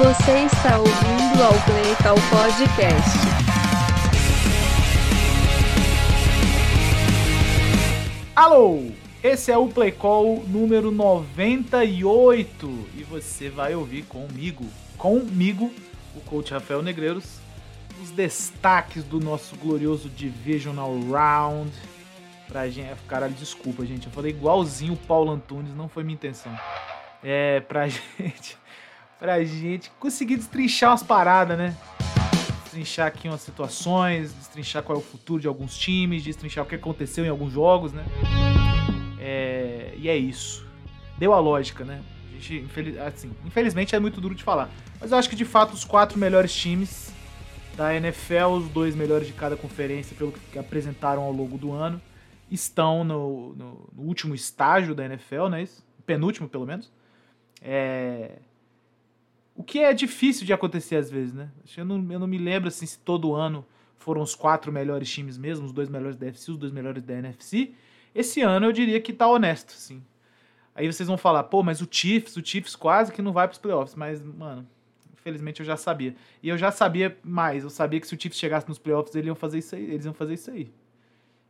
Você está ouvindo ao Play Call Podcast. Alô! Esse é o Play Call número 98 e você vai ouvir comigo, comigo, o coach Rafael Negreiros, os destaques do nosso glorioso Divisional Round. Pra gente. Caralho, desculpa, gente. Eu falei igualzinho o Paulo Antunes, não foi minha intenção. É, pra gente. Pra gente conseguir destrinchar umas paradas, né? Destrinchar aqui umas situações, destrinchar qual é o futuro de alguns times, destrinchar o que aconteceu em alguns jogos, né? É, e é isso. Deu a lógica, né? A gente, infeliz, assim, infelizmente é muito duro de falar. Mas eu acho que de fato os quatro melhores times da NFL, os dois melhores de cada conferência, pelo que apresentaram ao longo do ano, estão no, no, no último estágio da NFL, né? Penúltimo, pelo menos. É... O que é difícil de acontecer às vezes, né? Eu não, eu não me lembro assim, se todo ano foram os quatro melhores times mesmo, os dois melhores da NFC, os dois melhores da NFC. Esse ano eu diria que tá honesto, sim. Aí vocês vão falar, pô, mas o Chiefs, o Chiefs quase que não vai pros playoffs. Mas, mano, infelizmente eu já sabia. E eu já sabia mais, eu sabia que se o Chiefs chegasse nos playoffs, eles iam fazer isso aí. Eles iam fazer isso aí.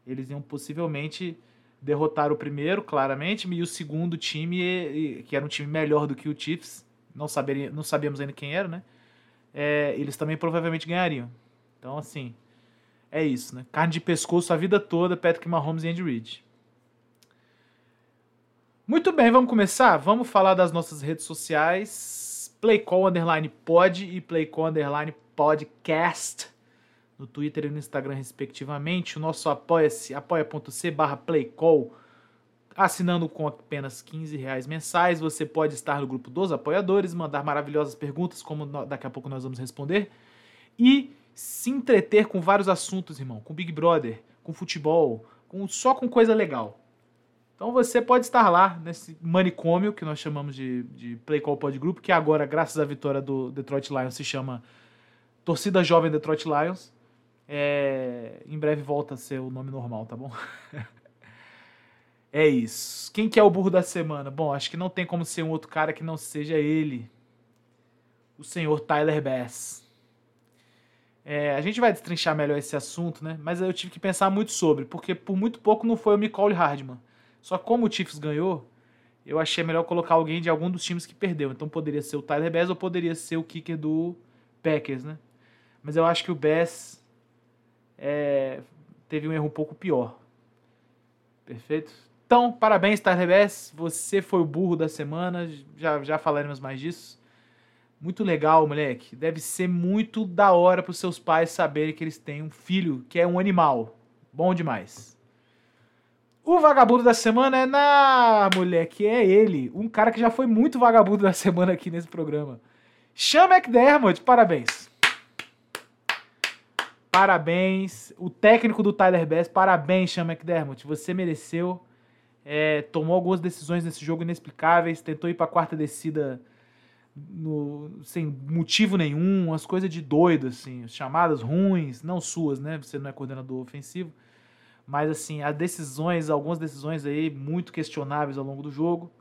Eles iam possivelmente derrotar o primeiro, claramente, e o segundo time, que era um time melhor do que o Chiefs, não, saberia, não sabíamos ainda quem era, né? É, eles também provavelmente ganhariam. Então, assim, é isso, né? Carne de pescoço a vida toda, Patrick Mahomes e Andy Reid. Muito bem, vamos começar? Vamos falar das nossas redes sociais. Playcall Underline Pod e Playcall Underline Podcast. No Twitter e no Instagram, respectivamente. O nosso apoia-se, apoia.c barra Playcall. Assinando com apenas 15 reais mensais, você pode estar no grupo dos apoiadores, mandar maravilhosas perguntas, como daqui a pouco nós vamos responder. E se entreter com vários assuntos, irmão. Com Big Brother, com futebol, com, só com coisa legal. Então você pode estar lá nesse manicômio que nós chamamos de, de Play Call Pod Group, que agora, graças à vitória do Detroit Lions, se chama Torcida Jovem Detroit Lions. É, em breve volta a ser o nome normal, tá bom? é isso. Quem que é o burro da semana? Bom, acho que não tem como ser um outro cara que não seja ele. O senhor Tyler Bass. É, a gente vai destrinchar melhor esse assunto, né? Mas eu tive que pensar muito sobre, porque por muito pouco não foi o Nicole Hardman. Só como o Chiefs ganhou, eu achei melhor colocar alguém de algum dos times que perdeu. Então poderia ser o Tyler Bass ou poderia ser o kicker do Packers, né? Mas eu acho que o Bass é, teve um erro um pouco pior. Perfeito? Então, parabéns, Bass. Você foi o burro da semana. Já, já falaremos mais disso. Muito legal, moleque. Deve ser muito da hora para os seus pais saberem que eles têm um filho que é um animal. Bom demais. O vagabundo da semana é na moleque, é ele, um cara que já foi muito vagabundo da semana aqui nesse programa. Sean McDermott, parabéns. Parabéns. O técnico do Tyler Bass, parabéns, Sean McDermott. Você mereceu. É, tomou algumas decisões nesse jogo inexplicáveis, tentou ir para a quarta descida no, sem motivo nenhum, umas coisas de doido, assim, chamadas ruins, não suas, né? Você não é coordenador ofensivo. Mas assim, há decisões, algumas decisões aí muito questionáveis ao longo do jogo.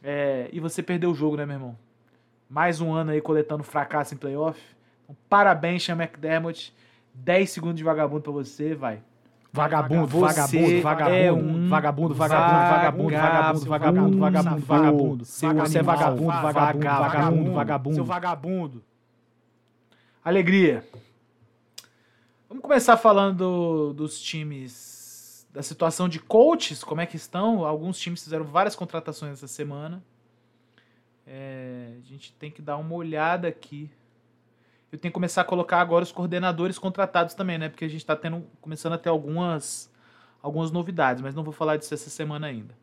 É, e você perdeu o jogo, né, meu irmão? Mais um ano aí coletando fracasso em playoff. Então, parabéns, Sean McDermott. 10 segundos de vagabundo pra você, vai. Vagabundo, Você vagabundo, vagabundo, é um vagabundo, vagabundo, vagabundo, vagabundo, vagabundo, vagabundo, vagabundo. Seu Você é vagabundo, vagabundo, vagabundo, vagabundo. Seu vagabundo. Alegria. Vamos começar falando do- dos times, da situação de coaches, como é que estão. Alguns times fizeram várias contratações essa semana. É, a gente tem que dar uma olhada aqui. Eu tenho que começar a colocar agora os coordenadores contratados também, né? Porque a gente está tendo, começando a ter algumas, algumas novidades, mas não vou falar disso essa semana ainda.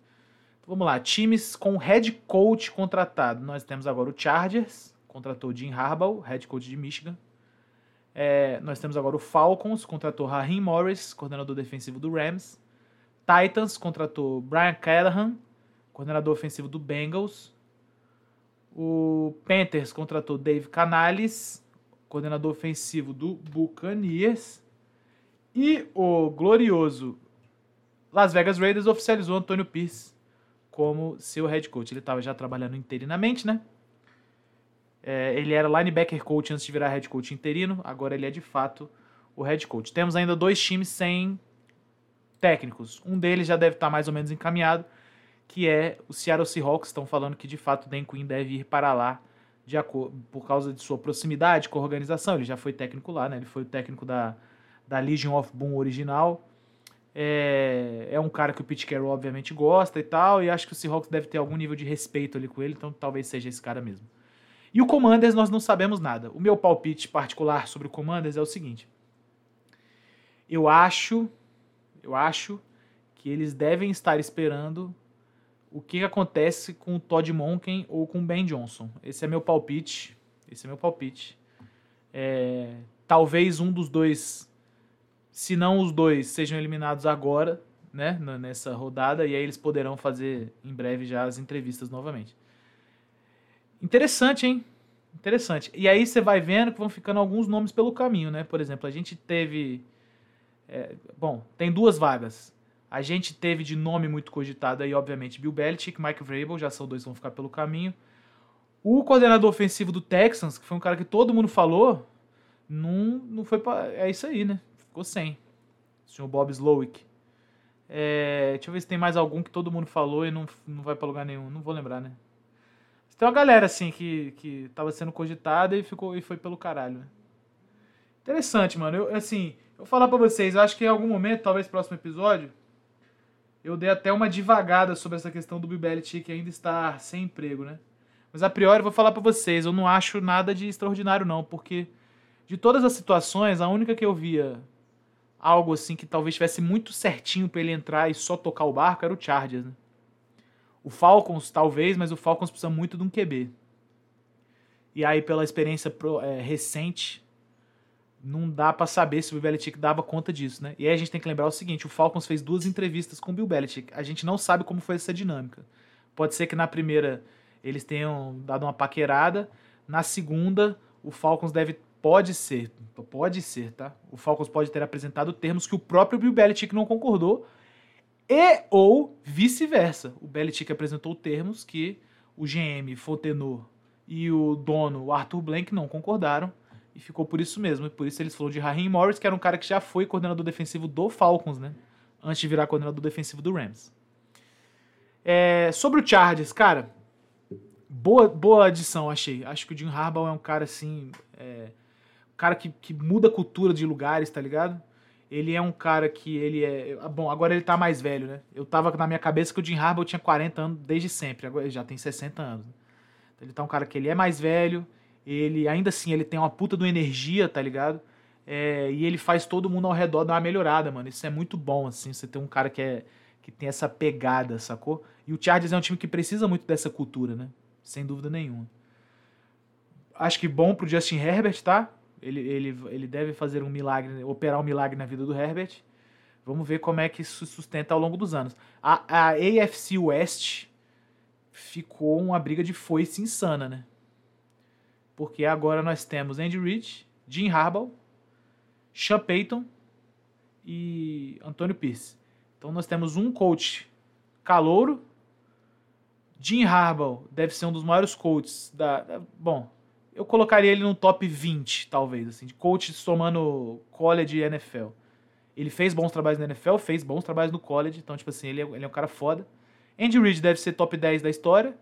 Então, vamos lá, times com head coach contratado. Nós temos agora o Chargers, contratou Jim Harbaugh, head coach de Michigan. É, nós temos agora o Falcons, contratou Raheem Morris, coordenador defensivo do Rams. Titans contratou Brian Callahan, coordenador ofensivo do Bengals. O Panthers contratou Dave Canales, coordenador ofensivo do Buccaneers. E o glorioso Las Vegas Raiders oficializou Antônio Pierce como seu head coach. Ele estava já trabalhando interinamente, né? É, ele era linebacker coach antes de virar head coach interino, agora ele é de fato o head coach. Temos ainda dois times sem técnicos. Um deles já deve estar mais ou menos encaminhado, que é o Seattle Seahawks. Estão falando que de fato Dan Quinn deve ir para lá por causa de sua proximidade com a organização. Ele já foi técnico lá, né? Ele foi o técnico da, da Legion of Boom original. É, é um cara que o Pete Carroll obviamente gosta e tal, e acho que o Seahawks deve ter algum nível de respeito ali com ele, então talvez seja esse cara mesmo. E o Commanders nós não sabemos nada. O meu palpite particular sobre o Commanders é o seguinte: eu acho, eu acho que eles devem estar esperando o que acontece com o Todd Monken ou com o Ben Johnson. Esse é meu palpite. Esse é meu palpite. É, talvez um dos dois se não os dois sejam eliminados agora, né, nessa rodada, e aí eles poderão fazer em breve já as entrevistas novamente. Interessante, hein? Interessante. E aí você vai vendo que vão ficando alguns nomes pelo caminho, né? Por exemplo, a gente teve. É, bom, tem duas vagas. A gente teve de nome muito cogitado aí, obviamente, Bill Belichick, Mike Vrabel, já são dois que vão ficar pelo caminho. O coordenador ofensivo do Texans, que foi um cara que todo mundo falou, não, não foi pra, É isso aí, né? Ficou sem. O senhor Bob Slowick. É, deixa eu ver se tem mais algum que todo mundo falou e não, não vai para lugar nenhum. Não vou lembrar, né? Tem uma galera, assim, que, que tava sendo cogitada e, ficou, e foi pelo caralho, né? Interessante, mano. Eu, assim, eu vou falar pra vocês, acho que em algum momento, talvez próximo episódio, eu dei até uma divagada sobre essa questão do Bill Belichick ainda estar sem emprego, né? Mas a priori eu vou falar para vocês, eu não acho nada de extraordinário não, porque de todas as situações, a única que eu via algo assim que talvez tivesse muito certinho para ele entrar e só tocar o barco era o Chargers. Né? O Falcons, talvez, mas o Falcons precisa muito de um QB. E aí, pela experiência pro, é, recente, não dá para saber se o Bill Belichick dava conta disso, né? E aí a gente tem que lembrar o seguinte: o Falcons fez duas entrevistas com o Bill Belichick. A gente não sabe como foi essa dinâmica. Pode ser que na primeira eles tenham dado uma paquerada, na segunda o Falcons deve Pode ser, pode ser, tá? O Falcons pode ter apresentado termos que o próprio Bill Belichick não concordou e ou vice-versa. O Belichick apresentou termos que o GM Fontenot e o dono, Arthur Blank, não concordaram e ficou por isso mesmo. E por isso eles falaram de Raheem Morris, que era um cara que já foi coordenador defensivo do Falcons, né? Antes de virar coordenador defensivo do Rams. É, sobre o Chargers, cara, boa, boa adição, achei. Acho que o Jim Harbaugh é um cara assim. É, cara que, que muda a cultura de lugares, tá ligado? Ele é um cara que ele é. Bom, agora ele tá mais velho, né? Eu tava na minha cabeça que o Jim Harbaugh tinha 40 anos desde sempre, agora ele já tem 60 anos. Então ele tá um cara que ele é mais velho, ele ainda assim ele tem uma puta de energia, tá ligado? É, e ele faz todo mundo ao redor dar uma melhorada, mano. Isso é muito bom, assim, você ter um cara que é que tem essa pegada, sacou? E o Chargers é um time que precisa muito dessa cultura, né? Sem dúvida nenhuma. Acho que bom pro Justin Herbert, tá? Ele, ele, ele deve fazer um milagre, operar um milagre na vida do Herbert. Vamos ver como é que isso sustenta ao longo dos anos. A, a AFC West ficou uma briga de foice insana, né? Porque agora nós temos Andy Reid, Jim Harbaugh, Sean Payton e Antônio Pierce. Então nós temos um coach calouro. Jim Harbaugh deve ser um dos maiores coaches da, da bom, eu colocaria ele no top 20, talvez, assim, de coach somando college e NFL. Ele fez bons trabalhos na NFL, fez bons trabalhos no college, então, tipo assim, ele é, ele é um cara foda. Andy Reid deve ser top 10 da história.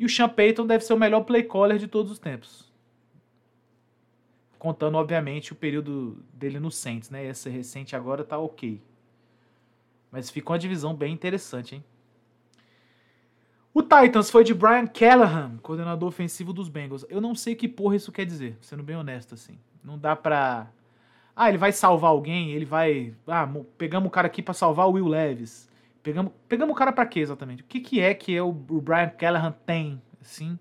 E o Sean Payton deve ser o melhor play caller de todos os tempos. Contando, obviamente, o período dele no Saints, né? Esse recente agora tá ok. Mas ficou uma divisão bem interessante, hein? O Titans foi de Brian Callahan, coordenador ofensivo dos Bengals. Eu não sei que porra isso quer dizer, sendo bem honesto assim. Não dá pra. Ah, ele vai salvar alguém, ele vai. Ah, pegamos o cara aqui para salvar o Will Levis. Pegamos, pegamos o cara para quê exatamente? O que, que é que é o, o Brian Callahan tem, assim,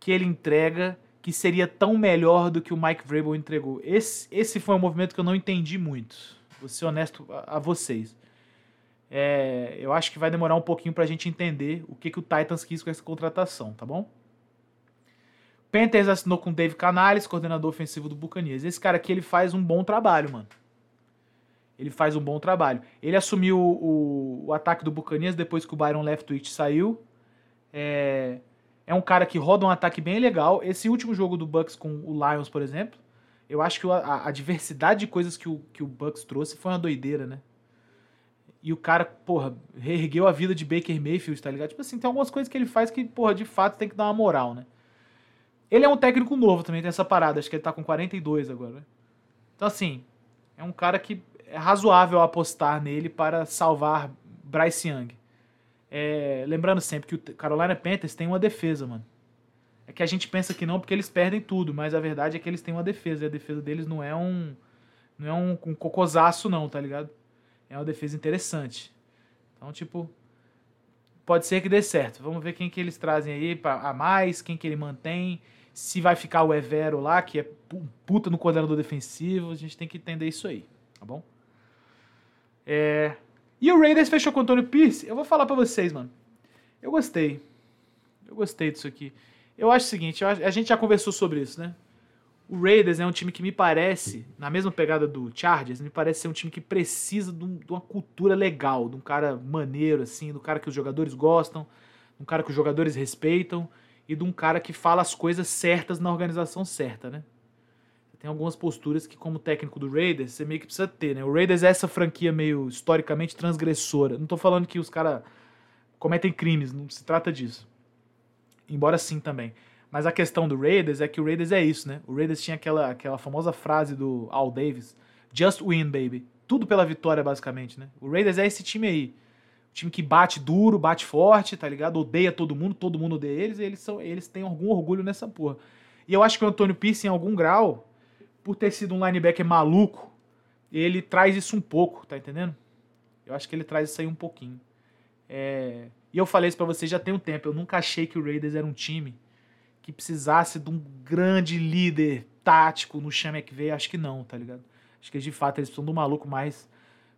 que ele entrega que seria tão melhor do que o Mike Vrabel entregou? Esse, esse foi um movimento que eu não entendi muito. Vou ser honesto a, a vocês. É, eu acho que vai demorar um pouquinho para a gente entender o que, que o Titans quis com essa contratação, tá bom? Panthers assinou com Dave Canales, coordenador ofensivo do Buccaneers. Esse cara aqui ele faz um bom trabalho, mano. Ele faz um bom trabalho. Ele assumiu o, o ataque do Buccaneers depois que o Byron Leftwich saiu. É, É um cara que roda um ataque bem legal. Esse último jogo do Bucks com o Lions, por exemplo, eu acho que a, a diversidade de coisas que o, que o Bucks trouxe foi uma doideira, né? E o cara, porra, reergueu a vida de Baker Mayfield, tá ligado? Tipo assim, tem algumas coisas que ele faz que, porra, de fato tem que dar uma moral, né? Ele é um técnico novo também, tem essa parada. Acho que ele tá com 42 agora, né? Então, assim, é um cara que é razoável apostar nele para salvar Bryce Young. É, lembrando sempre que o Carolina Panthers tem uma defesa, mano. É que a gente pensa que não porque eles perdem tudo, mas a verdade é que eles têm uma defesa. E a defesa deles não é um. Não é um, um cocosaço, não, tá ligado? É uma defesa interessante. Então, tipo. Pode ser que dê certo. Vamos ver quem que eles trazem aí pra, a mais, quem que ele mantém. Se vai ficar o Evero lá, que é puta no coordenador defensivo. A gente tem que entender isso aí, tá bom? É, e o Raiders fechou com o Antônio Pierce. Eu vou falar para vocês, mano. Eu gostei. Eu gostei disso aqui. Eu acho o seguinte, a gente já conversou sobre isso, né? O Raiders é um time que me parece, na mesma pegada do Chargers, me parece ser um time que precisa de, um, de uma cultura legal, de um cara maneiro, assim, do cara que os jogadores gostam, de um cara que os jogadores respeitam e de um cara que fala as coisas certas na organização certa, né? Tem algumas posturas que, como técnico do Raiders, você meio que precisa ter, né? O Raiders é essa franquia meio historicamente transgressora. Não tô falando que os caras cometem crimes, não se trata disso. Embora sim também. Mas a questão do Raiders é que o Raiders é isso, né? O Raiders tinha aquela, aquela famosa frase do Al Davis: Just win, baby. Tudo pela vitória, basicamente, né? O Raiders é esse time aí. O time que bate duro, bate forte, tá ligado? Odeia todo mundo, todo mundo odeia eles, e eles, são, eles têm algum orgulho nessa porra. E eu acho que o Antônio Pierce, em algum grau, por ter sido um linebacker maluco, ele traz isso um pouco, tá entendendo? Eu acho que ele traz isso aí um pouquinho. É... E eu falei isso pra vocês já tem um tempo. Eu nunca achei que o Raiders era um time que precisasse de um grande líder tático no que veio. Acho que não, tá ligado? Acho que de fato eles precisam de um maluco mais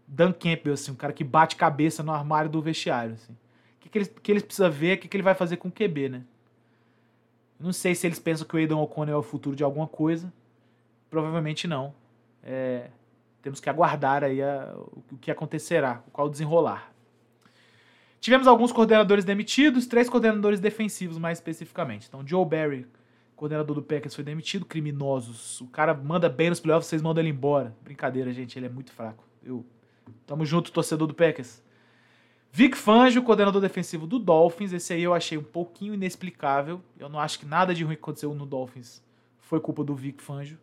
Dan Campbell, assim, um cara que bate cabeça no armário do vestiário, assim. O que, que, eles, que eles precisam ver, o que, que ele vai fazer com o QB, né? Não sei se eles pensam que o Aidan O'Connell é o futuro de alguma coisa. Provavelmente não. É, temos que aguardar aí a, o que acontecerá, qual desenrolar. Tivemos alguns coordenadores demitidos, três coordenadores defensivos mais especificamente. Então, Joe Barry, coordenador do Packers, foi demitido. Criminosos. O cara manda bem nos playoffs, vocês mandam ele embora. Brincadeira, gente, ele é muito fraco. Eu, tamo junto, torcedor do Packers. Vic Fangio, coordenador defensivo do Dolphins. Esse aí eu achei um pouquinho inexplicável. Eu não acho que nada de ruim que aconteceu no Dolphins foi culpa do Vic Fangio.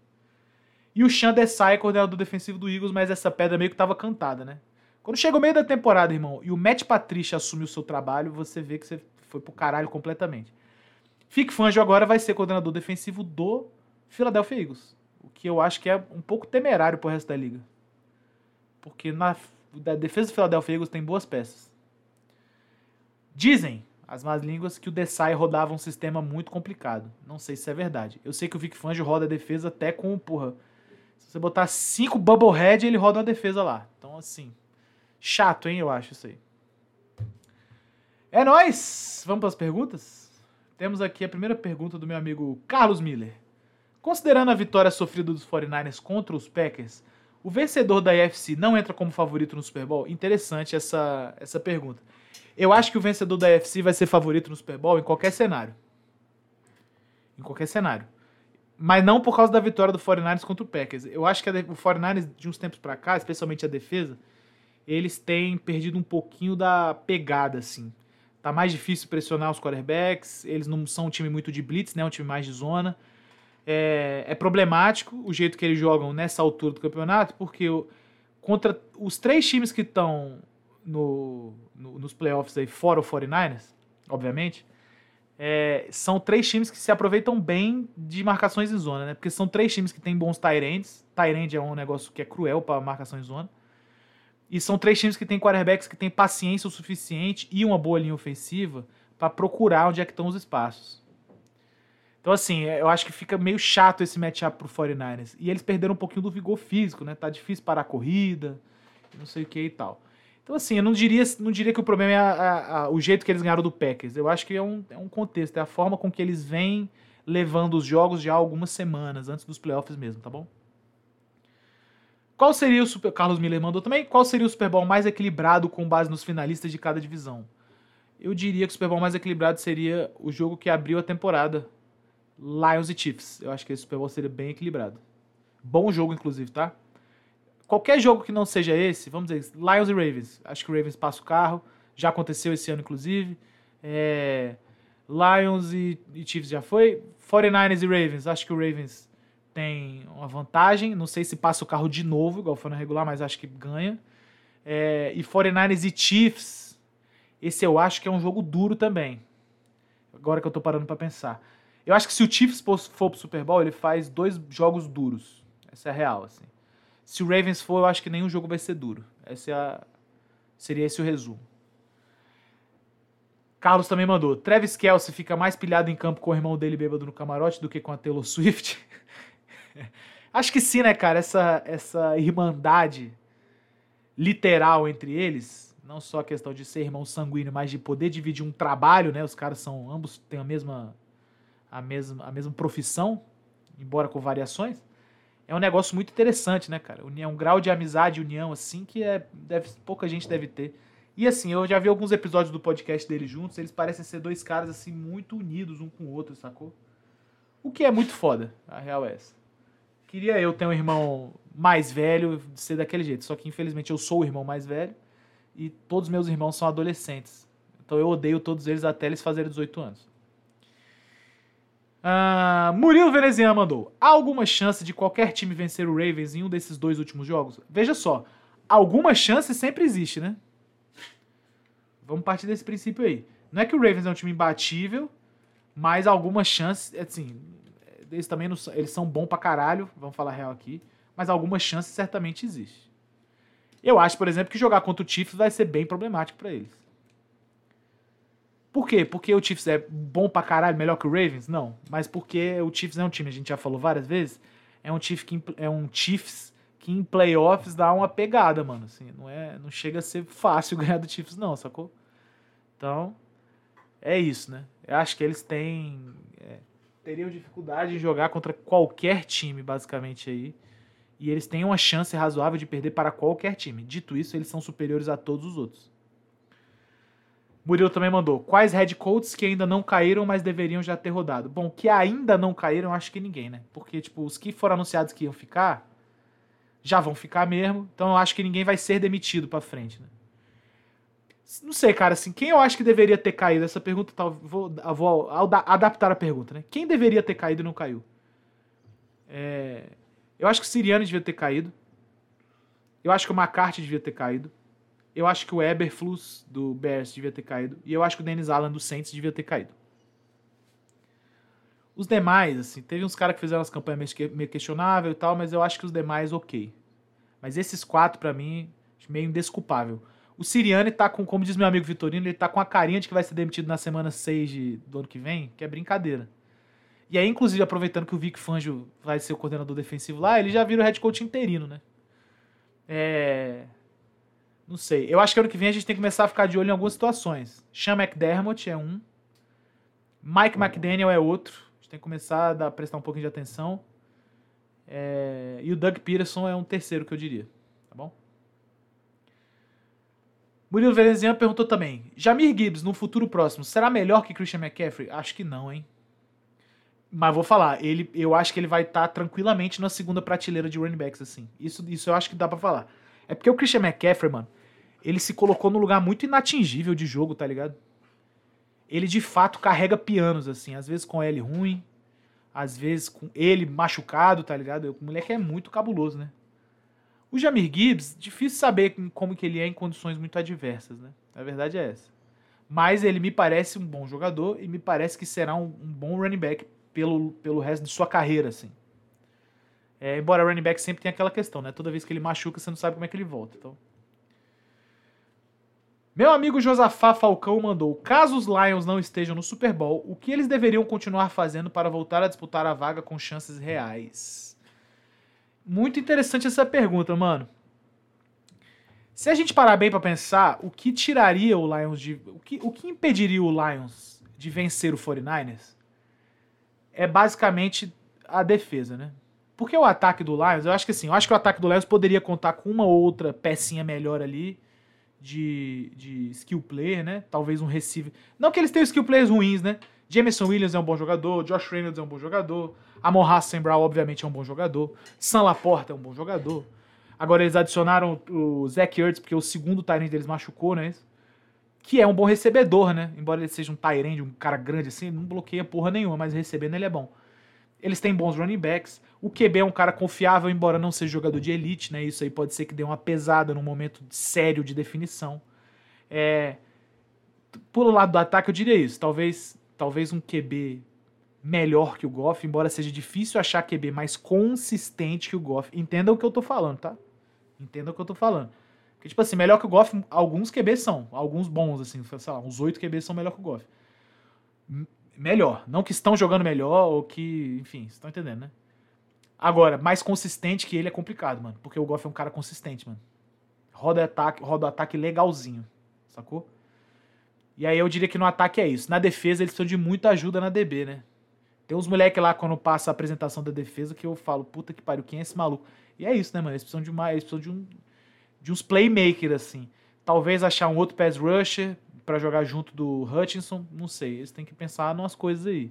E o Sean Desai, coordenador defensivo do Eagles, mas essa pedra meio que tava cantada, né? Quando chega o meio da temporada, irmão, e o Matt Patricia assume o seu trabalho, você vê que você foi pro caralho completamente. Fique Fangio agora vai ser coordenador defensivo do Philadelphia Eagles. O que eu acho que é um pouco temerário pro resto da liga. Porque na da defesa do Philadelphia Eagles tem boas peças. Dizem as más línguas que o Desai rodava um sistema muito complicado. Não sei se é verdade. Eu sei que o Vic Fangio roda a defesa até com, porra, se você botar cinco Bubblehead, ele roda uma defesa lá. Então, assim, chato, hein, eu acho isso aí. É nóis! Vamos para as perguntas? Temos aqui a primeira pergunta do meu amigo Carlos Miller. Considerando a vitória sofrida dos 49ers contra os Packers, o vencedor da AFC não entra como favorito no Super Bowl? Interessante essa, essa pergunta. Eu acho que o vencedor da AFC vai ser favorito no Super Bowl em qualquer cenário. Em qualquer cenário. Mas não por causa da vitória do 49ers contra o Packers. Eu acho que o 49ers, de uns tempos para cá, especialmente a defesa, eles têm perdido um pouquinho da pegada, assim. Tá mais difícil pressionar os quarterbacks, eles não são um time muito de blitz, né? Um time mais de zona. É, é problemático o jeito que eles jogam nessa altura do campeonato, porque contra os três times que estão no, no, nos playoffs aí, fora o 49ers, obviamente, é, são três times que se aproveitam bem de marcações em zona, né? Porque são três times que têm bons Tyrands. Tyrand é um negócio que é cruel para marcação em zona. E são três times que têm quarterbacks que têm paciência o suficiente e uma boa linha ofensiva para procurar onde é que estão os espaços. Então, assim, é, eu acho que fica meio chato esse matchup pro 49ers. E eles perderam um pouquinho do vigor físico, né? Tá difícil parar a corrida, não sei o que e tal. Então, assim, eu não diria, não diria que o problema é a, a, a, o jeito que eles ganharam do Packers. Eu acho que é um, é um contexto, é a forma com que eles vêm levando os jogos já algumas semanas, antes dos playoffs mesmo, tá bom? Qual seria o Super. Carlos Miller mandou também. Qual seria o Super Bowl mais equilibrado com base nos finalistas de cada divisão? eu diria que o Super Bowl mais equilibrado seria o jogo que abriu a temporada, Lions e Chiefs. Eu acho que esse Super Bowl seria bem equilibrado. Bom jogo, inclusive, tá? Qualquer jogo que não seja esse, vamos dizer, Lions e Ravens. Acho que o Ravens passa o carro. Já aconteceu esse ano, inclusive. É, Lions e, e Chiefs já foi. 49ers e Ravens. Acho que o Ravens tem uma vantagem. Não sei se passa o carro de novo, igual foi na regular, mas acho que ganha. É, e 49ers e Chiefs. Esse eu acho que é um jogo duro também. Agora que eu tô parando para pensar. Eu acho que se o Chiefs for pro Super Bowl, ele faz dois jogos duros. Essa é a real, assim. Se o Ravens for, eu acho que nenhum jogo vai ser duro. Essa é a... Seria esse o resumo. Carlos também mandou. Travis Kelsey fica mais pilhado em campo com o irmão dele bêbado no camarote do que com a Taylor Swift? acho que sim, né, cara? Essa, essa irmandade literal entre eles, não só a questão de ser irmão sanguíneo, mas de poder dividir um trabalho, né? Os caras são ambos têm a mesma a mesma a mesma profissão, embora com variações. É um negócio muito interessante, né, cara? É um grau de amizade, união assim que é deve, pouca gente deve ter. E assim, eu já vi alguns episódios do podcast deles juntos, eles parecem ser dois caras assim muito unidos um com o outro, sacou? O que é muito foda, a real é essa. Queria eu ter um irmão mais velho, ser daquele jeito. Só que infelizmente eu sou o irmão mais velho e todos meus irmãos são adolescentes. Então eu odeio todos eles até eles fazerem 18 anos. Uh, Murilo Veneziano mandou. Há alguma chance de qualquer time vencer o Ravens em um desses dois últimos jogos? Veja só, alguma chance sempre existe, né? Vamos partir desse princípio aí. Não é que o Ravens é um time imbatível, mas alguma chance, assim, eles também não, eles são bons pra caralho, vamos falar real aqui, mas alguma chance certamente existe. Eu acho, por exemplo, que jogar contra o Chiefs vai ser bem problemático para eles. Por quê? Porque o Chiefs é bom pra caralho, melhor que o Ravens? Não. Mas porque o Chiefs é um time, a gente já falou várias vezes, é um, Chiefs que, é um Chiefs que em playoffs dá uma pegada, mano. Assim, não, é, não chega a ser fácil ganhar do Chiefs, não, sacou? Então, é isso, né? Eu acho que eles têm. É, teriam dificuldade em jogar contra qualquer time, basicamente, aí. E eles têm uma chance razoável de perder para qualquer time. Dito isso, eles são superiores a todos os outros. Murilo também mandou. Quais head coaches que ainda não caíram, mas deveriam já ter rodado? Bom, que ainda não caíram, acho que ninguém, né? Porque, tipo, os que foram anunciados que iam ficar, já vão ficar mesmo. Então eu acho que ninguém vai ser demitido pra frente, né? Não sei, cara, assim, quem eu acho que deveria ter caído? Essa pergunta, tá, vou, vou adaptar a pergunta, né? Quem deveria ter caído e não caiu? É, eu acho que o Siriano devia ter caído. Eu acho que o McCarthy devia ter caído. Eu acho que o Eberflus do Bears devia ter caído. E eu acho que o Dennis Allen do Saints devia ter caído. Os demais, assim, teve uns caras que fizeram as campanhas meio questionável e tal, mas eu acho que os demais, ok. Mas esses quatro, para mim, meio indesculpável. O Siriane tá com, como diz meu amigo Vitorino, ele tá com a carinha de que vai ser demitido na semana 6 de, do ano que vem, que é brincadeira. E aí, inclusive, aproveitando que o Vic Fangio vai ser o coordenador defensivo lá, ele já vira o head coach interino, né? É... Não sei. Eu acho que ano que vem a gente tem que começar a ficar de olho em algumas situações. Sean McDermott é um. Mike McDaniel é outro. A gente tem que começar a dar, prestar um pouquinho de atenção. É... E o Doug Peterson é um terceiro que eu diria. Tá bom? Murilo Veneziano perguntou também: Jamir Gibbs, no futuro próximo, será melhor que Christian McCaffrey? Acho que não, hein? Mas vou falar, ele, eu acho que ele vai estar tá tranquilamente na segunda prateleira de running backs, assim. Isso, isso eu acho que dá para falar. É porque o Christian McCaffrey, mano, ele se colocou num lugar muito inatingível de jogo, tá ligado? Ele de fato carrega pianos, assim, às vezes com ele ruim, às vezes com ele machucado, tá ligado? O moleque é muito cabuloso, né? O Jamir Gibbs, difícil saber como que ele é em condições muito adversas, né? A verdade é essa. Mas ele me parece um bom jogador e me parece que será um, um bom running back pelo, pelo resto de sua carreira, assim. É, embora running back sempre tem aquela questão, né? Toda vez que ele machuca, você não sabe como é que ele volta. Então... Meu amigo Josafá Falcão mandou: caso os Lions não estejam no Super Bowl, o que eles deveriam continuar fazendo para voltar a disputar a vaga com chances reais? Muito interessante essa pergunta, mano. Se a gente parar bem para pensar, o que tiraria o Lions de. O que, o que impediria o Lions de vencer o 49ers é basicamente a defesa, né? Porque o ataque do Lions, eu acho que assim, eu acho que o ataque do Lions poderia contar com uma outra pecinha melhor ali, de, de skill player, né? Talvez um receiver. Não que eles tenham skill players ruins, né? Jameson Williams é um bom jogador, Josh Reynolds é um bom jogador, Amon Hassan Brown, obviamente, é um bom jogador, Sam Laporta é um bom jogador. Agora eles adicionaram o Zach Ertz, porque o segundo Tyrant deles machucou, né? Que é um bom recebedor, né? Embora ele seja um Tyrant, um cara grande assim, não bloqueia porra nenhuma, mas recebendo ele é bom. Eles têm bons running backs. O QB é um cara confiável, embora não seja jogador de elite, né? Isso aí pode ser que dê uma pesada num momento sério de definição. É... Pelo lado do ataque, eu diria isso. Talvez, talvez um QB melhor que o Goff, embora seja difícil achar QB mais consistente que o Goff. Entenda o que eu tô falando, tá? Entenda o que eu tô falando. Porque, tipo assim, melhor que o Goff, alguns QBs são. Alguns bons, assim, sei lá, uns oito QBs são melhor que o Goff melhor. Não que estão jogando melhor ou que. Enfim, vocês estão entendendo, né? Agora, mais consistente que ele é complicado, mano. Porque o Goff é um cara consistente, mano. Roda ataque, roda ataque legalzinho. Sacou? E aí eu diria que no ataque é isso. Na defesa eles precisam de muita ajuda na DB, né? Tem uns moleques lá quando passa a apresentação da defesa que eu falo, puta que pariu, quem é esse maluco? E é isso, né, mano? Eles precisam de uma, eles precisam de um de uns playmakers assim. Talvez achar um outro pass rusher, para jogar junto do Hutchinson, não sei. Eles têm que pensar umas coisas aí.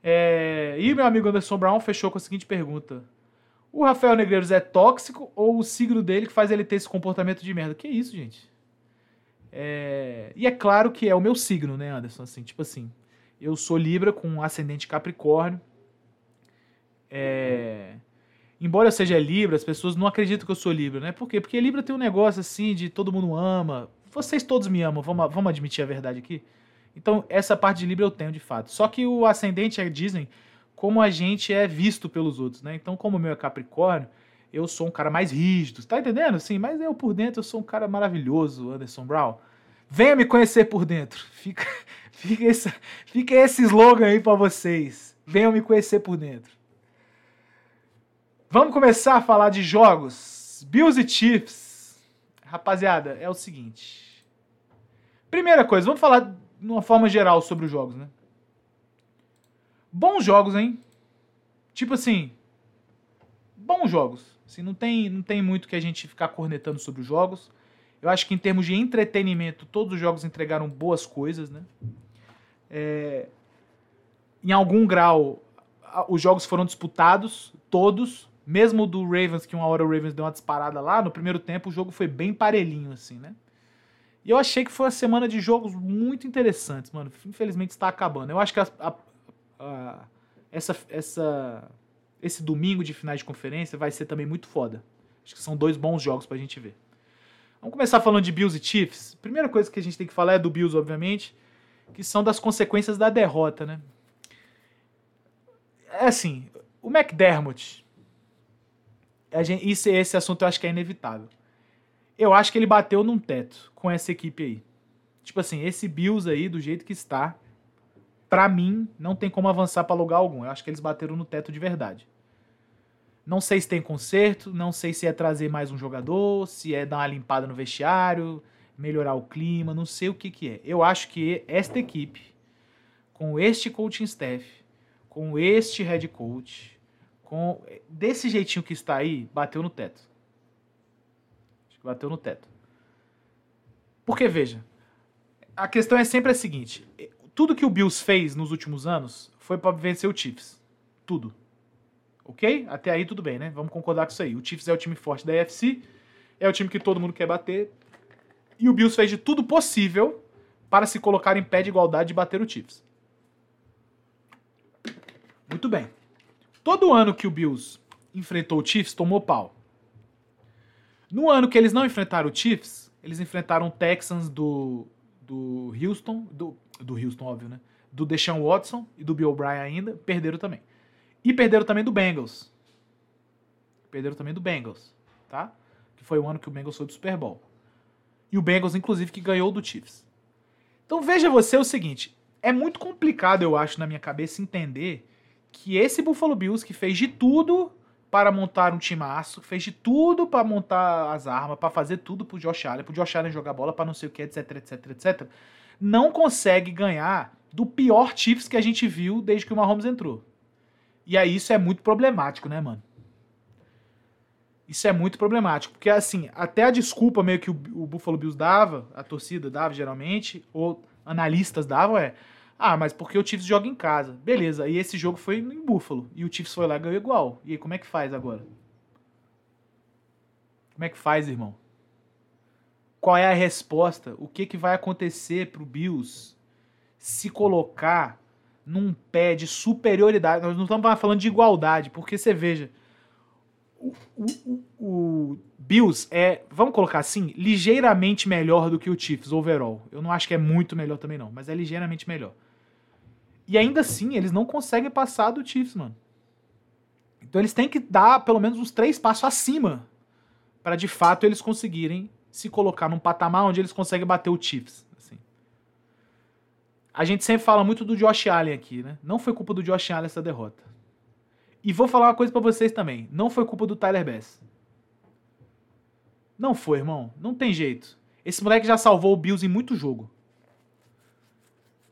É, e meu amigo Anderson Brown fechou com a seguinte pergunta: O Rafael Negreiros é tóxico ou o signo dele que faz ele ter esse comportamento de merda? Que isso, gente? É, e é claro que é o meu signo, né, Anderson? Assim, tipo assim, eu sou Libra com ascendente Capricórnio. É, embora eu seja Libra, as pessoas não acreditam que eu sou Libra, né? Por quê? Porque Libra tem um negócio assim de todo mundo ama, vocês todos me amam, vamos, vamos admitir a verdade aqui? Então, essa parte de Libra eu tenho de fato. Só que o ascendente é dizem como a gente é visto pelos outros, né? Então, como o meu é Capricórnio, eu sou um cara mais rígido, tá entendendo? Sim, mas eu por dentro eu sou um cara maravilhoso, Anderson Brown. Venha me conhecer por dentro. Fica, fica, esse, fica esse slogan aí para vocês. Venham me conhecer por dentro. Vamos começar a falar de jogos. Bills e Chiefs. Rapaziada, é o seguinte. Primeira coisa, vamos falar de uma forma geral sobre os jogos, né? Bons jogos, hein? Tipo assim, bons jogos. Assim, não tem, não tem muito que a gente ficar cornetando sobre os jogos. Eu acho que em termos de entretenimento, todos os jogos entregaram boas coisas, né? É, em algum grau, os jogos foram disputados, todos. Mesmo do Ravens, que uma hora o Ravens deu uma disparada lá, no primeiro tempo o jogo foi bem parelhinho, assim, né? E eu achei que foi uma semana de jogos muito interessantes, mano. Infelizmente está acabando. Eu acho que a, a, a, essa, essa, esse domingo de finais de conferência vai ser também muito foda. Acho que são dois bons jogos pra gente ver. Vamos começar falando de Bills e Chiefs. Primeira coisa que a gente tem que falar é do Bills, obviamente, que são das consequências da derrota, né? É assim, o McDermott, gente, isso, esse assunto eu acho que é inevitável. Eu acho que ele bateu num teto com essa equipe aí. Tipo assim, esse Bills aí, do jeito que está, para mim, não tem como avançar para lugar algum. Eu acho que eles bateram no teto de verdade. Não sei se tem conserto, não sei se é trazer mais um jogador, se é dar uma limpada no vestiário, melhorar o clima, não sei o que, que é. Eu acho que esta equipe, com este coaching staff, com este head coach, com desse jeitinho que está aí, bateu no teto. Acho que bateu no teto. Porque veja, a questão é sempre a seguinte: tudo que o Bills fez nos últimos anos foi para vencer o Chiefs. Tudo. Ok? Até aí tudo bem, né? Vamos concordar com isso aí. O Chiefs é o time forte da AFC, é o time que todo mundo quer bater. E o Bills fez de tudo possível para se colocar em pé de igualdade e bater o Chiefs. Muito bem. Todo ano que o Bills enfrentou o Chiefs, tomou pau. No ano que eles não enfrentaram o Chiefs, eles enfrentaram o Texans do, do Houston, do, do Houston, óbvio, né? Do Deshaun Watson e do Bill O'Brien ainda, perderam também. E perderam também do Bengals. Perderam também do Bengals, tá? Que foi o ano que o Bengals foi do Super Bowl. E o Bengals, inclusive, que ganhou do Chiefs. Então veja você o seguinte: é muito complicado, eu acho, na minha cabeça, entender que esse Buffalo Bills que fez de tudo para montar um timaço, fez de tudo para montar as armas, para fazer tudo pro Josh Allen, pro Josh Allen jogar bola, para não sei o que, etc, etc, etc, não consegue ganhar do pior Chiefs que a gente viu desde que o Mahomes entrou. E aí isso é muito problemático, né, mano? Isso é muito problemático, porque assim, até a desculpa meio que o, o Buffalo Bills dava, a torcida dava geralmente, ou analistas davam é, ah, mas porque o Chiefs joga em casa. Beleza, e esse jogo foi em Buffalo, e o Chiefs foi lá e ganhou igual. E aí, como é que faz agora? Como é que faz, irmão? Qual é a resposta? O que, que vai acontecer pro Bills se colocar num pé de superioridade? Nós não estamos falando de igualdade, porque você veja, o, o, o, Bills é, vamos colocar assim, ligeiramente melhor do que o Chiefs overall. Eu não acho que é muito melhor também não, mas é ligeiramente melhor. E ainda assim, eles não conseguem passar do Chiefs, mano. Então eles têm que dar pelo menos uns três passos acima para de fato eles conseguirem se colocar num patamar onde eles conseguem bater o Chiefs. Assim. A gente sempre fala muito do Josh Allen aqui, né? Não foi culpa do Josh Allen essa derrota. E vou falar uma coisa para vocês também. Não foi culpa do Tyler Bass. Não foi, irmão. Não tem jeito. Esse moleque já salvou o Bills em muito jogo.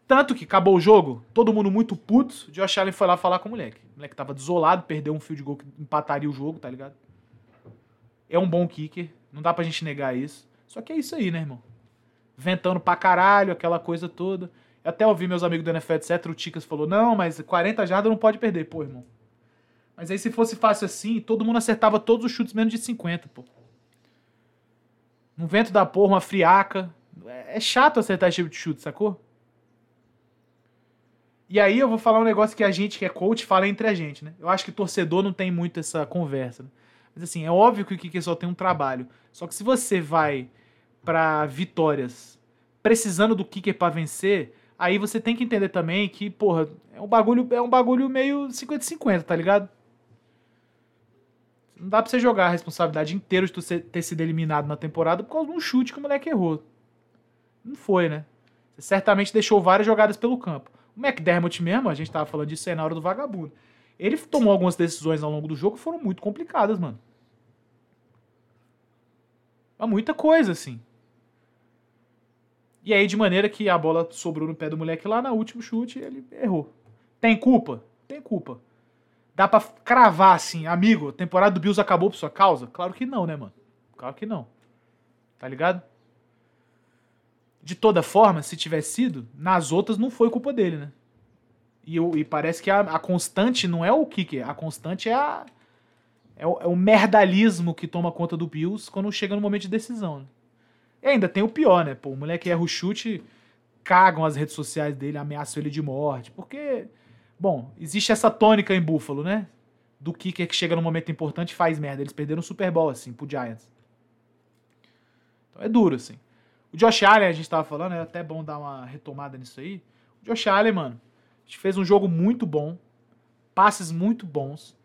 Tanto que acabou o jogo, todo mundo muito puto. Josh Allen foi lá falar com o moleque. O moleque tava desolado, perdeu um field goal que empataria o jogo, tá ligado? É um bom kicker. Não dá pra gente negar isso. Só que é isso aí, né, irmão? Ventando pra caralho, aquela coisa toda. Eu até ouvi meus amigos do NFL, etc. O Ticas falou: não, mas 40 jardas não pode perder. Pô, irmão. Mas aí se fosse fácil assim, todo mundo acertava todos os chutes menos de 50, pô. Um vento da porra, uma friaca. É chato acertar esse tipo de chute, sacou? E aí eu vou falar um negócio que a gente, que é coach, fala entre a gente, né? Eu acho que torcedor não tem muito essa conversa. Né? Mas assim, é óbvio que o Kicker só tem um trabalho. Só que se você vai para vitórias precisando do Kicker para vencer, aí você tem que entender também que, porra, é um bagulho, é um bagulho meio 50-50, tá ligado? Não dá pra você jogar a responsabilidade inteira de tu ter sido eliminado na temporada por causa de um chute que o moleque errou. Não foi, né? Você certamente deixou várias jogadas pelo campo. O McDermott mesmo, a gente tava falando disso aí na hora do vagabundo. Ele tomou algumas decisões ao longo do jogo que foram muito complicadas, mano. Há muita coisa, assim. E aí, de maneira que a bola sobrou no pé do moleque lá, no último chute, ele errou. Tem culpa? Tem culpa. Dá pra cravar assim, amigo, a temporada do Bills acabou por sua causa? Claro que não, né, mano? Claro que não. Tá ligado? De toda forma, se tivesse sido, nas outras não foi culpa dele, né? E, e parece que a, a, constante não é o kicker, a constante é a. É o, é o, merdalismo que toma conta do Bills quando chega no momento de decisão. Né? E ainda tem o pior, né? Pô, o moleque erra o chute, cagam as redes sociais dele, ameaçam ele de morte. Porque Bom, existe essa tônica em Buffalo, né? Do kicker que chega no momento importante e faz merda. Eles perderam o Super Bowl, assim, pro Giants. Então é duro, assim. O Josh Allen, a gente tava falando, é até bom dar uma retomada nisso aí. O Josh Allen, mano, fez um jogo muito bom. Passes muito bons.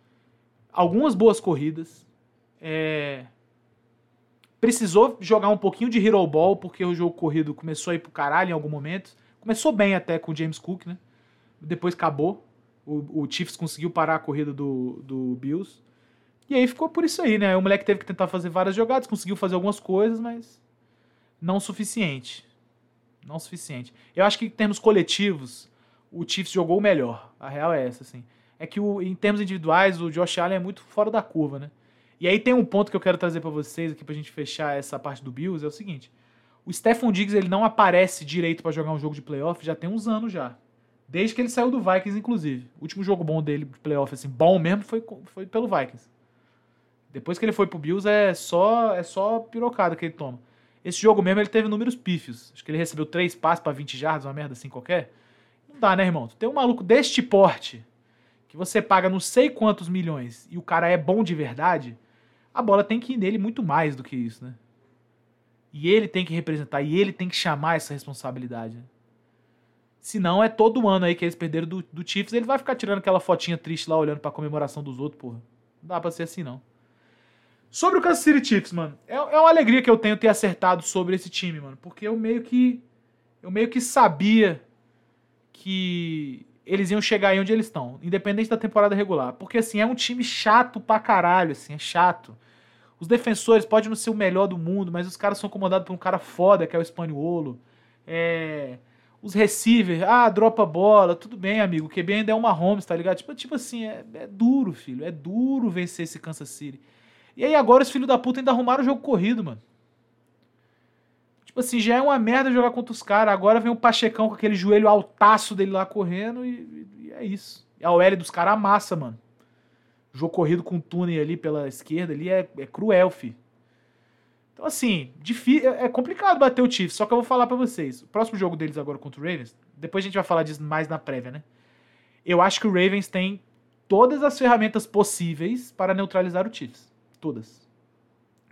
Algumas boas corridas. É... Precisou jogar um pouquinho de hero ball, porque o jogo corrido começou a ir pro caralho em algum momento. Começou bem até com o James Cook, né? Depois acabou. O, o Chiefs conseguiu parar a corrida do, do Bills. E aí ficou por isso aí, né? O moleque teve que tentar fazer várias jogadas, conseguiu fazer algumas coisas, mas não o suficiente. Não o suficiente. Eu acho que em termos coletivos, o Chiefs jogou melhor. A real é essa, assim. É que o, em termos individuais, o Josh Allen é muito fora da curva, né? E aí tem um ponto que eu quero trazer para vocês aqui pra gente fechar essa parte do Bills, é o seguinte. O Stephon Diggs, ele não aparece direito para jogar um jogo de playoff já tem uns anos já. Desde que ele saiu do Vikings, inclusive. O último jogo bom dele de playoff, assim, bom mesmo, foi, foi pelo Vikings. Depois que ele foi pro Bills, é só, é só pirocada que ele toma. Esse jogo mesmo, ele teve números pífios. Acho que ele recebeu três passes para 20 jardas, uma merda assim qualquer. Não dá, né, irmão? Tu tem um maluco deste porte, que você paga não sei quantos milhões, e o cara é bom de verdade, a bola tem que ir nele muito mais do que isso, né? E ele tem que representar, e ele tem que chamar essa responsabilidade. Né? Se não, é todo ano aí que eles perderam do, do Chiefs, ele vai ficar tirando aquela fotinha triste lá, olhando pra comemoração dos outros, porra. Não dá pra ser assim, não. Sobre o Kansas City Chiefs, mano, é, é uma alegria que eu tenho ter acertado sobre esse time, mano. Porque eu meio que. Eu meio que sabia que eles iam chegar aí onde eles estão, independente da temporada regular. Porque, assim, é um time chato pra caralho, assim, é chato. Os defensores podem não ser o melhor do mundo, mas os caras são comandados por um cara foda, que é o Spaniolo. É os receivers, ah, dropa bola, tudo bem, amigo. O QB ainda é uma Holmes, tá ligado? Tipo, tipo assim, é, é duro, filho. É duro vencer esse Kansas City. E aí agora os filhos da puta ainda arrumaram o jogo corrido, mano. Tipo assim, já é uma merda jogar contra os caras. Agora vem o Pachecão com aquele joelho altaço dele lá correndo e, e é isso. E a OL dos caras amassa, mano. jogo corrido com túnel ali pela esquerda ali é, é cruel, fi. Então, assim, é, é complicado bater o Chiefs. Só que eu vou falar para vocês. O próximo jogo deles agora contra o Ravens, depois a gente vai falar disso mais na prévia, né? Eu acho que o Ravens tem todas as ferramentas possíveis para neutralizar o Chiefs. Todas.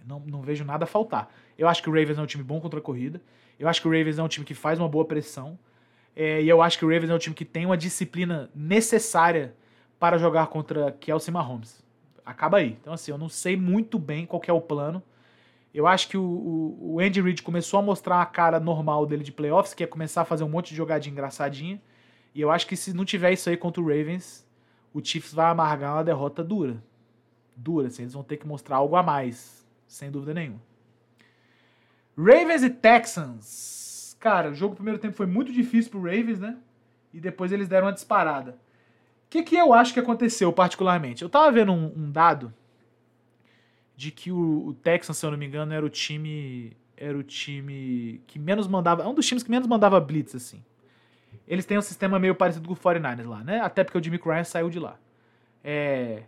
Não, não vejo nada faltar. Eu acho que o Ravens é um time bom contra a corrida. Eu acho que o Ravens é um time que faz uma boa pressão. É, e eu acho que o Ravens é um time que tem uma disciplina necessária para jogar contra Kelsey Mahomes. Acaba aí. Então, assim, eu não sei muito bem qual é o plano. Eu acho que o, o, o Andy Reid começou a mostrar a cara normal dele de playoffs, que é começar a fazer um monte de jogadinha engraçadinha. E eu acho que se não tiver isso aí contra o Ravens, o Chiefs vai amargar uma derrota dura. Dura, assim, eles vão ter que mostrar algo a mais, sem dúvida nenhuma. Ravens e Texans. Cara, o jogo do primeiro tempo foi muito difícil pro Ravens, né? E depois eles deram uma disparada. O que, que eu acho que aconteceu particularmente? Eu tava vendo um, um dado de que o, o Texans, se eu não me engano, era o time era o time que menos mandava, é um dos times que menos mandava blitz assim. Eles têm um sistema meio parecido com o 49ers lá, né? Até porque o Jimmy Ryan saiu de lá. É,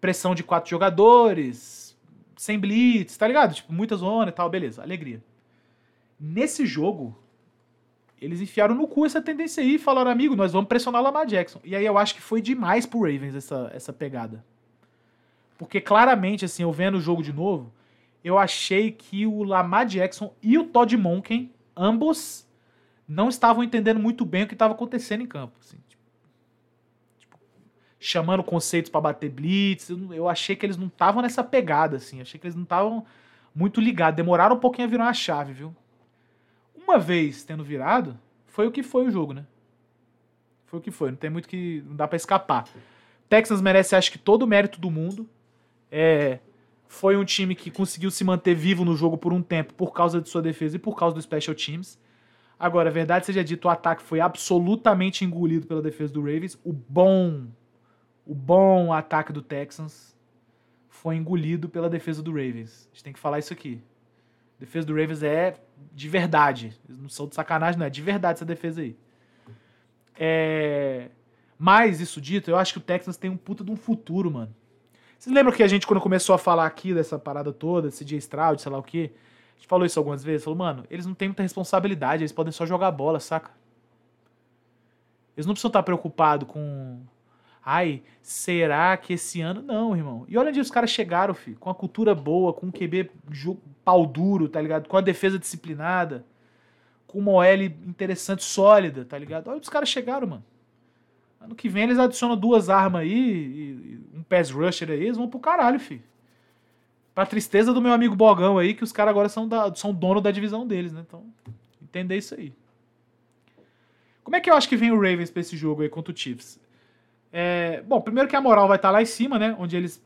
pressão de quatro jogadores, sem blitz, tá ligado? Tipo, muita zona e tal, beleza, alegria. Nesse jogo, eles enfiaram no cu essa tendência aí e falaram, amigo, nós vamos pressionar o Lamar Jackson. E aí eu acho que foi demais pro Ravens essa, essa pegada. Porque claramente, assim, eu vendo o jogo de novo, eu achei que o Lamar Jackson e o Todd Monken, ambos, não estavam entendendo muito bem o que estava acontecendo em campo. Assim, tipo, tipo, chamando conceitos para bater blitz. Eu, achei que eles não estavam nessa pegada, assim. Achei que eles não estavam muito ligados. Demoraram um pouquinho a virar uma chave, viu? Uma vez tendo virado, foi o que foi o jogo, né? Foi o que foi. Não tem muito que. Não dá para escapar. Texas merece, acho que, todo o mérito do mundo. É, foi um time que conseguiu se manter vivo no jogo por um tempo por causa de sua defesa e por causa do special teams. Agora, a verdade seja dito, o ataque foi absolutamente engolido pela defesa do Ravens. O bom, o bom ataque do Texans foi engolido pela defesa do Ravens. A gente tem que falar isso aqui. A defesa do Ravens é de verdade. Eles não são de sacanagem, não. É de verdade essa defesa aí. É... Mas, isso dito, eu acho que o Texans tem um puta de um futuro, mano. Vocês lembram que a gente, quando começou a falar aqui dessa parada toda, esse dia Stroud, sei lá o quê, a gente falou isso algumas vezes, falou, mano, eles não têm muita responsabilidade, eles podem só jogar bola, saca? Eles não precisam estar preocupados com. Ai, será que esse ano. Não, irmão. E olha onde os caras chegaram, filho. Com a cultura boa, com um QB pau duro, tá ligado? Com a defesa disciplinada. Com uma OL interessante, sólida, tá ligado? Olha onde os caras chegaram, mano. Ano que vem eles adicionam duas armas aí, e pass rusher aí, eles vão pro caralho, filho. Pra tristeza do meu amigo Bogão aí, que os caras agora são, da, são dono da divisão deles, né? Então, entender isso aí. Como é que eu acho que vem o Ravens pra esse jogo aí contra o Chiefs? É, bom, primeiro que a moral vai estar tá lá em cima, né? Onde eles,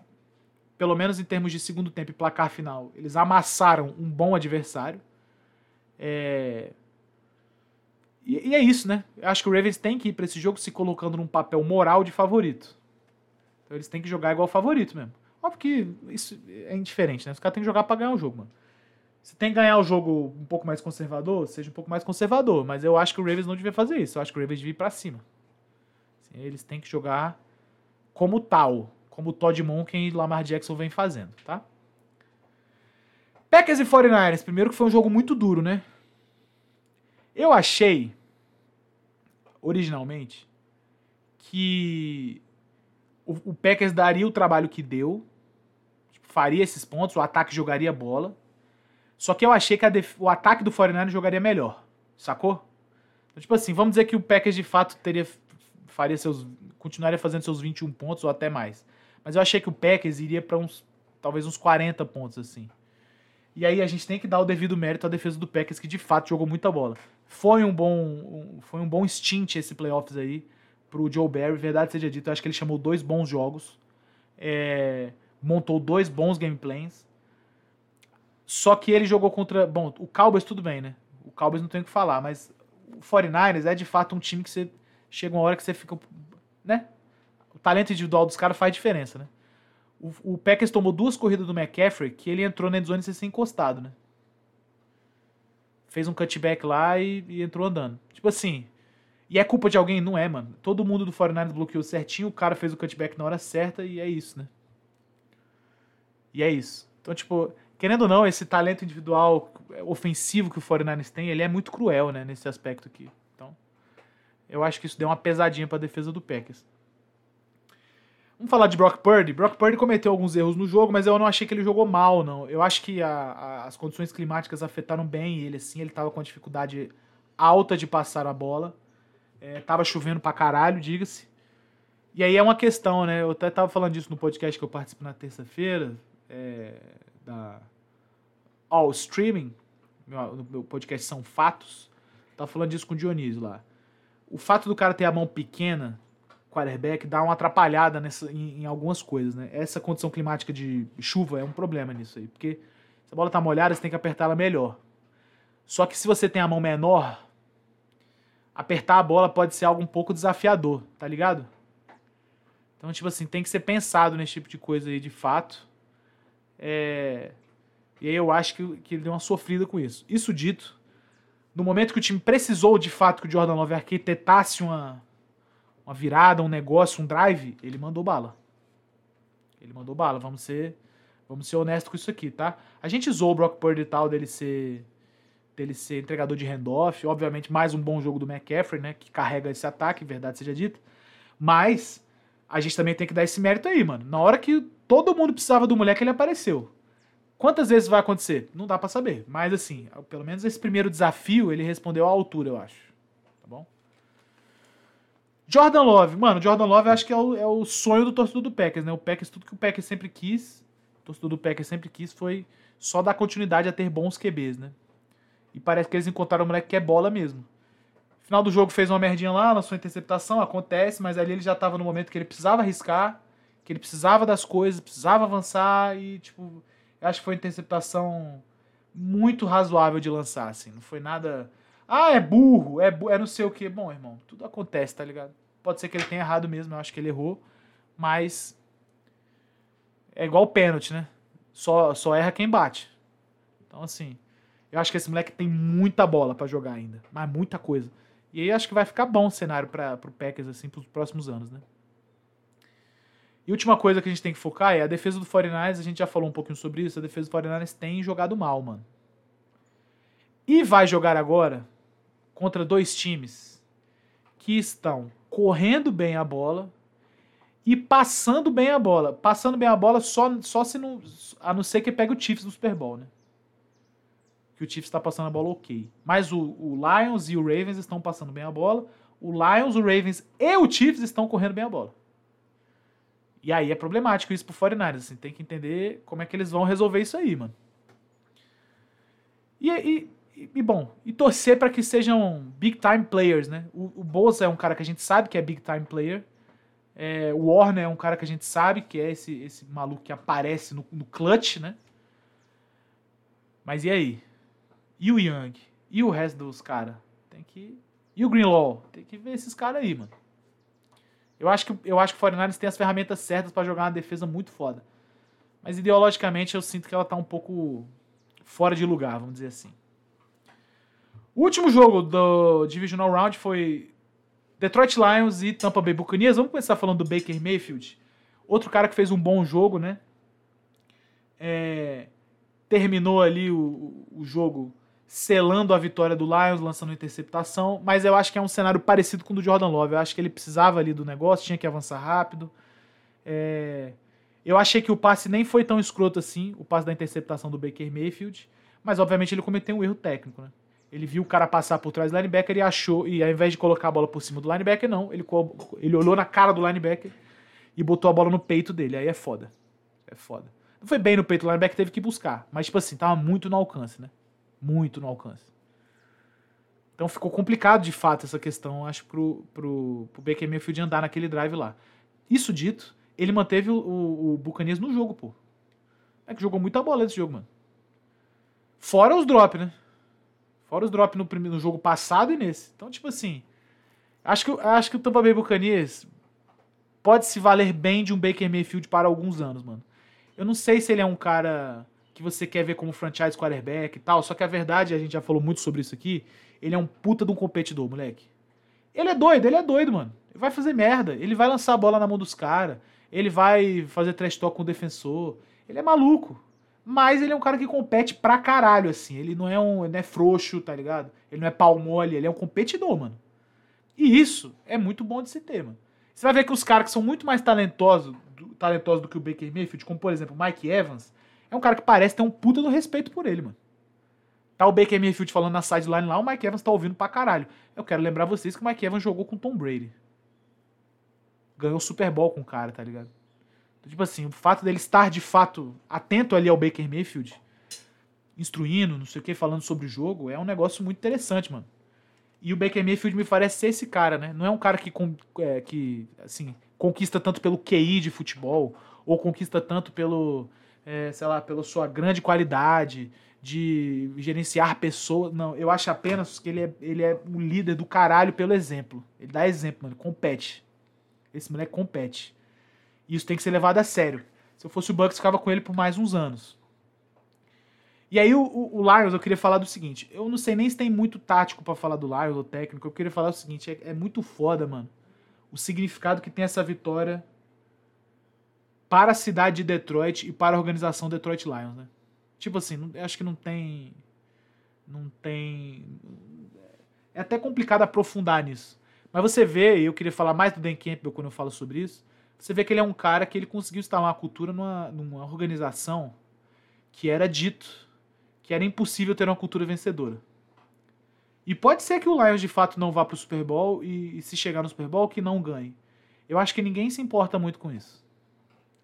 pelo menos em termos de segundo tempo e placar final, eles amassaram um bom adversário. É, e, e, é isso, né? Eu acho que o Ravens tem que ir para esse jogo se colocando num papel moral de favorito. Então eles têm que jogar igual favorito mesmo. Óbvio que isso é indiferente, né? Os caras têm que jogar para ganhar o jogo, mano. Se tem que ganhar o jogo um pouco mais conservador, seja um pouco mais conservador. Mas eu acho que o Ravens não devia fazer isso. Eu acho que o Ravens devia ir pra cima. Assim, eles têm que jogar como tal. Como o Todd Monken e Lamar Jackson vem fazendo, tá? Packers e 49ers. Primeiro que foi um jogo muito duro, né? Eu achei originalmente que o, o Packers daria o trabalho que deu, tipo, faria esses pontos, o ataque jogaria bola. Só que eu achei que o ataque do 49 jogaria melhor, sacou? Então, tipo assim, vamos dizer que o Packers de fato teria faria seus continuaria fazendo seus 21 pontos ou até mais. Mas eu achei que o Packers iria para uns talvez uns 40 pontos assim. E aí a gente tem que dar o devido mérito à defesa do Packers que de fato jogou muita bola. Foi um bom, foi um bom stint esse playoffs aí pro Joe Barry. Verdade seja dito, eu acho que ele chamou dois bons jogos, é, montou dois bons gameplays. Só que ele jogou contra. Bom, o Cowboys tudo bem, né? O Cowboys não tem o que falar, mas o 49ers é de fato um time que você chega uma hora que você fica. né? O talento individual dos caras faz diferença, né? O, o Packers tomou duas corridas do McCaffrey que ele entrou na endzone sem ser encostado, né? Fez um cutback lá e, e entrou andando. Tipo assim, e é culpa de alguém? Não é, mano. Todo mundo do 49ers bloqueou certinho, o cara fez o cutback na hora certa e é isso, né? E é isso. Então, tipo, querendo ou não, esse talento individual ofensivo que o 49ers tem, ele é muito cruel, né, nesse aspecto aqui. Então, eu acho que isso deu uma pesadinha pra defesa do Packers. Vamos falar de Brock Purdy. Brock Purdy cometeu alguns erros no jogo, mas eu não achei que ele jogou mal, não. Eu acho que a, a, as condições climáticas afetaram bem ele, assim. Ele tava com dificuldade alta de passar a bola. É, tava chovendo pra caralho, diga-se. E aí é uma questão, né? Eu até tava falando disso no podcast que eu participo na terça-feira, é, da All Streaming, no meu podcast São Fatos. Tava falando disso com o Dionísio lá. O fato do cara ter a mão pequena quarterback dá uma atrapalhada nessa, em, em, algumas coisas, né? Essa condição climática de chuva é um problema nisso aí, porque se a bola tá molhada, você tem que apertar ela melhor. Só que se você tem a mão menor, apertar a bola pode ser algo um pouco desafiador, tá ligado? Então, tipo assim, tem que ser pensado nesse tipo de coisa aí de fato. É... E aí eu acho que, que ele deu uma sofrida com isso. Isso dito, no momento que o time precisou de fato que o Jordan Love arquitetasse uma, uma virada, um negócio, um drive, ele mandou bala. Ele mandou bala. Vamos ser, vamos ser honestos com isso aqui, tá? A gente zoou o Brock Purdy e tal dele ser dele ser entregador de handoff, obviamente mais um bom jogo do McCaffrey, né, que carrega esse ataque, verdade seja dita. Mas a gente também tem que dar esse mérito aí, mano. Na hora que todo mundo precisava do moleque, ele apareceu. Quantas vezes vai acontecer? Não dá para saber. Mas assim, pelo menos esse primeiro desafio ele respondeu à altura, eu acho. Tá bom? Jordan Love, mano, Jordan Love eu acho que é o, é o sonho do torcedor do Packers, né? O Packers, tudo que o Packers sempre quis, o torcedor do Packers sempre quis foi só dar continuidade a ter bons QBs, né? E parece que eles encontraram o moleque que é bola mesmo. Final do jogo fez uma merdinha lá, lançou interceptação, acontece, mas ali ele já tava no momento que ele precisava arriscar, que ele precisava das coisas, precisava avançar e, tipo, eu acho que foi uma interceptação muito razoável de lançar, assim. Não foi nada ah, é burro, é, bu é não sei o que. Bom, irmão, tudo acontece, tá ligado? Pode ser que ele tenha errado mesmo, eu acho que ele errou, mas é igual pênalti, né? Só, só erra quem bate. Então, assim, eu acho que esse moleque tem muita bola para jogar ainda, mas muita coisa. E aí acho que vai ficar bom o cenário para pro Packers, assim, pros próximos anos, né? E última coisa que a gente tem que focar é a defesa do 49ers, a gente já falou um pouquinho sobre isso, a defesa do 49ers tem jogado mal, mano. E vai jogar agora contra dois times que estão correndo bem a bola e passando bem a bola. Passando bem a bola só, só se não. A não ser que pegue o Chiefs no Super Bowl, né? Que o Chiefs está passando a bola ok. Mas o, o, Lions e o Ravens estão passando bem a bola. O Lions, o Ravens e o Chiefs estão correndo bem a bola. E aí é problemático isso pro 49ers. Assim, tem que entender como é que eles vão resolver isso aí, mano. E, e e, bom, e torcer para que sejam big time players, né? O, o Bosa é um cara que a gente sabe que é big time player. É, o Warner é um cara que a gente sabe que é esse, esse maluco que aparece no, no clutch, né? Mas e aí? E o Young? E o resto dos caras? Tem que. E o Greenlaw? Tem que ver esses caras aí, mano. Eu acho que, eu acho que o 49 tem as ferramentas certas para jogar uma defesa muito foda. Mas ideologicamente eu sinto que ela tá um pouco fora de lugar, vamos dizer assim. O último jogo do Divisional Round foi Detroit Lions e Tampa Bay Buccaneers. Vamos começar falando do Baker Mayfield. Outro cara que fez um bom jogo, né? É, terminou ali o, o jogo selando a vitória do Lions, lançando interceptação, mas eu acho que é um cenário parecido com o do Jordan Love. Eu acho que ele precisava ali do negócio, tinha que avançar rápido. É, eu achei que o passe nem foi tão escroto assim, o passe da interceptação do Baker Mayfield, mas obviamente ele cometeu um erro técnico, né? Ele viu o cara passar por trás do linebacker e achou, e ao invés de colocar a bola por cima do linebacker, não. Ele, ele olhou na cara do linebacker e botou a bola no peito dele. Aí é foda. É foda. Não foi bem no peito, o linebacker teve que buscar. Mas, tipo assim, tava muito no alcance, né? Muito no alcance. Então ficou complicado de fato essa questão, acho, pro, pro, pro Baker Mayfield andar naquele drive lá. Isso dito, ele manteve o, o, Buccaneers no jogo, pô. É que jogou muita bola esse jogo, mano. Fora os drops, né? Fora os drops no, no jogo passado e nesse. Então, tipo assim. Acho que, acho que o Tampa Bay Buccaneers pode se valer bem de um Baker Mayfield para alguns anos, mano. Eu não sei se ele é um cara que você quer ver como franchise quarterback e tal, só que a verdade, a gente já falou muito sobre isso aqui, ele é um puta de um competidor, moleque. Ele é doido, ele é doido, mano. Ele vai fazer merda, ele vai lançar a bola na mão dos caras, ele vai fazer trash talk com o defensor. Ele é maluco. Mas ele é um cara que compete pra caralho, assim. Ele não é um. Não é frouxo, tá ligado? Ele não é pau mole, ele é um competidor, mano. E isso é muito bom de se ter, mano. Você vai ver que os caras que são muito mais talentosos, talentosos do que o Baker Mayfield, como por exemplo Mike Evans, é um cara que parece ter um puta do respeito por ele, mano. Tá o Baker Mayfield falando na sideline lá, o Mike Evans tá ouvindo pra caralho. Eu quero lembrar vocês que o Mike Evans jogou com Tom Brady. Ganhou Super Bowl com o cara, tá ligado? Então, tipo assim, o fato dele estar de fato atento ali ao Baker Mayfield, instruindo, não sei o que, falando sobre o jogo, é um negócio muito interessante, mano. E o Baker Mayfield me parece ser esse cara, né? Não é um cara que, é, que assim, conquista tanto pelo QI de futebol, ou conquista tanto pelo, é, sei lá, pela sua grande qualidade de gerenciar pessoas. Não, eu acho apenas que ele é, ele é um líder do caralho pelo exemplo. Ele dá exemplo, mano. Compete. Esse moleque compete. E isso tem que ser levado a sério. Se eu fosse o Bucks, ficava com ele por mais uns anos. E aí o, o, o, Lions, eu queria falar do seguinte. Eu não sei nem se tem muito tático para falar do Lions, ou técnico. Eu queria falar o seguinte. É, é, muito foda, mano. O significado que tem essa vitória para a cidade de Detroit e para a organização Detroit Lions, né? Tipo assim, acho que não tem... Não tem... É até complicado aprofundar nisso. Mas você vê, e eu queria falar mais do Dan Campbell quando eu falo sobre isso, você vê que ele é um cara que ele conseguiu instalar uma cultura numa, numa organização que era dito que era impossível ter uma cultura vencedora. E pode ser que o Lions de fato não vá para o Super Bowl e, e, se chegar no Super Bowl que não ganhe. Eu acho que ninguém se importa muito com isso.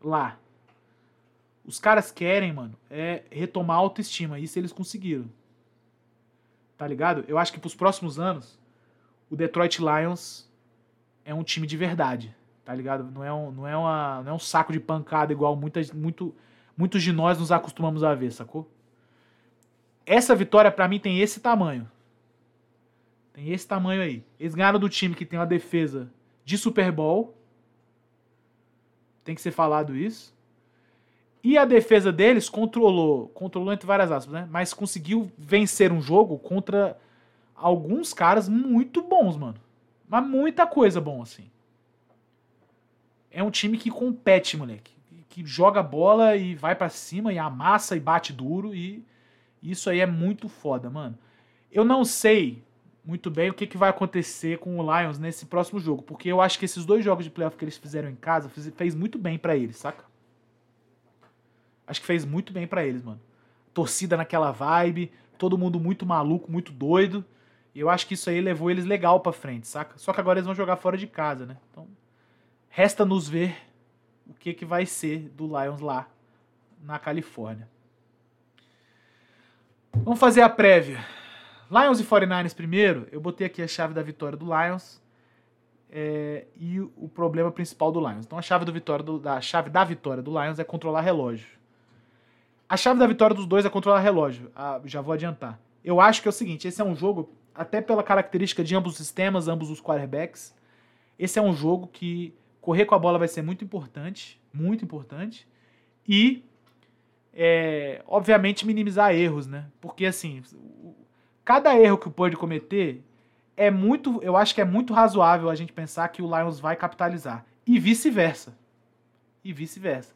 Lá. Os caras querem, mano, é retomar a autoestima. Isso eles conseguiram. Tá ligado? Eu acho que pros próximos anos, o Detroit Lions é um time de verdade. Tá ligado? Não é um, não é uma, não é um saco de pancada igual muitas, muito, muitos de nós nos acostumamos a ver, sacou? Essa vitória para mim tem esse tamanho. Tem esse tamanho aí. Eles ganharam do time que tem uma defesa de Super Bowl. Tem que ser falado isso. E a defesa deles controlou, controlou entre várias aspas, né? Mas conseguiu vencer um jogo contra alguns caras muito bons, mano. Mas muita coisa bom, assim. É um time que compete, moleque. Que joga bola e vai para cima e amassa e bate duro e isso aí é muito foda, mano. Eu não sei muito bem o que, que vai acontecer com o Lions nesse próximo jogo, porque eu acho que esses dois jogos de playoff que eles fizeram em casa fez, muito bem para eles, saca? Acho que fez muito bem para eles, mano. Torcida naquela vibe, todo mundo muito maluco, muito doido. E eu acho que isso aí levou eles legal para frente, saca? Só que agora eles vão jogar fora de casa, né? Então, resta nos ver o que que vai ser do Lions lá na Califórnia. Vamos fazer a prévia. Lions e 49ers primeiro. Eu botei aqui a chave da vitória do Lions é, e o problema principal do Lions. Então a chave, do vitória do, da, chave da vitória do Lions é controlar relógio. A chave da vitória dos dois é controlar relógio. Ah, já vou adiantar. Eu acho que é o seguinte: esse é um jogo, até pela característica de ambos os sistemas, ambos os quarterbacks, esse é um jogo que correr com a bola vai ser muito importante, muito importante. E é, obviamente, minimizar erros, né? Porque, assim, cada erro que o pode cometer é muito, eu acho que é muito razoável a gente pensar que o Lions vai capitalizar. E vice-versa. E vice-versa.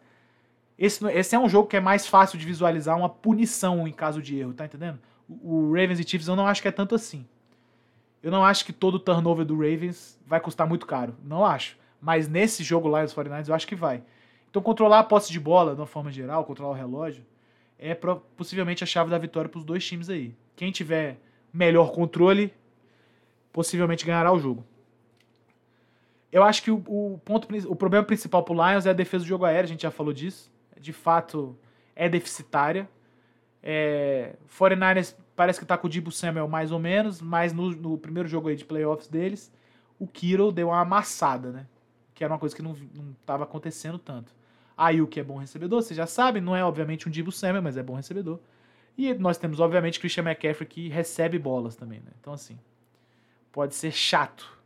Esse, esse é um jogo que é mais fácil de visualizar uma punição em caso de erro, tá entendendo? O, o Ravens e Chiefs eu não acho que é tanto assim. Eu não acho que todo turnover do Ravens vai custar muito caro. Não acho. Mas nesse jogo Lions 49ers eu acho que vai. Então, controlar a posse de bola, de uma forma geral, controlar o relógio, é possivelmente a chave da vitória para os dois times aí. Quem tiver melhor controle, possivelmente ganhará o jogo. Eu acho que o, o ponto, o problema principal para o Lions é a defesa do jogo aéreo, a gente já falou disso. De fato, é deficitária. É, 49ers parece que está com o Dibu Samuel mais ou menos, mas no, no, primeiro jogo aí de playoffs deles, o Kiro deu uma amassada, né? Que era uma coisa que não estava acontecendo tanto. Ayuk é bom recebedor, vocês já sabem, não é obviamente um Dibu Samuel, mas é bom recebedor. E nós temos, obviamente, Christian McCaffrey que recebe bolas também, né? Então, assim, pode ser chato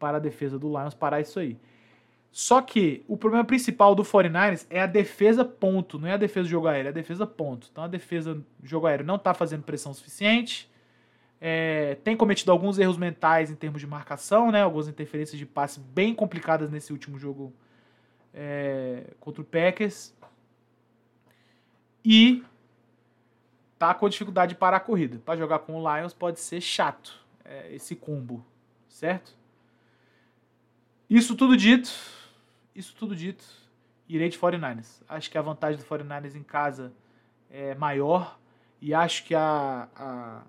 para a defesa do Lions parar isso aí. Só que o problema principal do 49ers é a defesa ponto, não é a defesa do jogo aéreo, é a defesa ponto. Então a defesa do jogo aéreo não está fazendo pressão suficiente, é, tem cometido alguns erros mentais em termos de marcação, né? Algumas interferências de passe bem complicadas nesse último jogo é, contra o Packers. E tá com dificuldade de parar a corrida. Para jogar com o Lions pode ser chato é, esse combo, certo? Isso tudo dito, isso tudo dito, irei de 49ers. Acho que a vantagem do 49ers em casa é maior e acho que a, a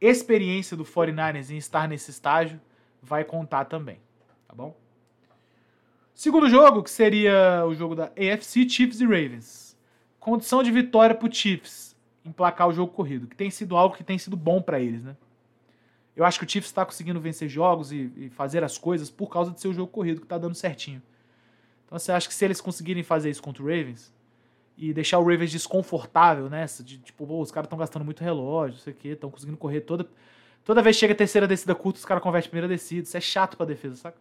experiência do 49ers em estar nesse estágio vai contar também, tá bom? Segundo jogo, que seria o jogo da AFC, Chiefs e Ravens. Condição de vitória pro Chiefs, emplacar o jogo corrido, que tem sido algo que tem sido bom para eles, né? Eu acho que o Chiefs está conseguindo vencer jogos e, e, fazer as coisas por causa do seu jogo corrido que está dando certinho. Então você acha que se eles conseguirem fazer isso contra o Ravens e deixar o Ravens desconfortável nessa, de tipo, os caras estão gastando muito relógio, não sei o que, estão conseguindo correr toda. Toda vez que chega a terceira descida curta, os caras convertem primeira descida. Isso é chato pra defesa, saca?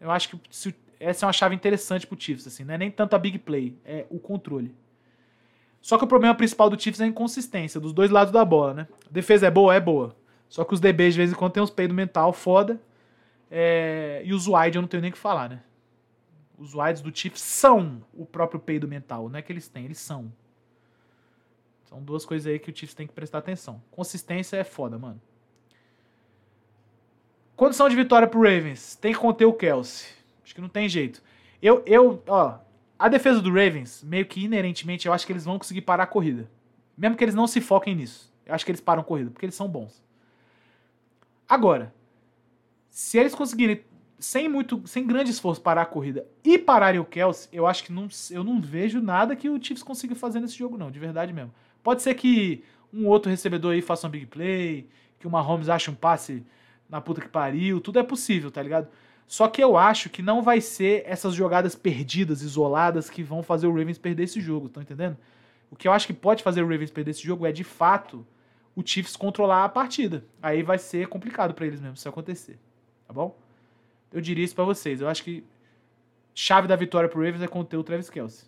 Eu acho que se, essa é uma chave interessante pro Chiefs, assim, não é nem tanto a big play, é o controle. Só que o problema principal do Chiefs é a inconsistência dos dois lados da bola, né? A defesa é boa? É boa. Só que os DBs de vez em quando tem uns peidos mental foda. É... E os wide eu não tenho nem o que falar, né? Os wides do Chiefs são o próprio peido mental. Não é que eles têm, eles são. São duas coisas aí que o Chiefs tem que prestar atenção. Consistência é foda, mano. Condição de vitória pro Ravens. Tem que conter o Kelsey. Acho que não tem jeito. Eu, eu, ó, a defesa do Ravens, meio que inerentemente, eu acho que eles vão conseguir parar a corrida. Mesmo que eles não se foquem nisso. Eu acho que eles param a corrida, porque eles são bons. Agora, se eles conseguirem sem muito, sem grande esforço parar a corrida e pararem o Kelsey, eu acho que não, eu não vejo nada que o Chiefs consiga fazer nesse jogo não, de verdade mesmo. Pode ser que um outro recebedor aí faça um big play, que o Mahomes ache um passe na puta que pariu, tudo é possível, tá ligado? Só que eu acho que não vai ser essas jogadas perdidas, isoladas, que vão fazer o Ravens perder esse jogo, tá entendendo? O que eu acho que pode fazer o Ravens perder esse jogo é, de fato, o Chiefs controlar a partida. Aí vai ser complicado para eles mesmo se acontecer, tá bom? Eu diria isso para vocês. Eu acho que chave da vitória pro Ravens é conter o Travis Kelce.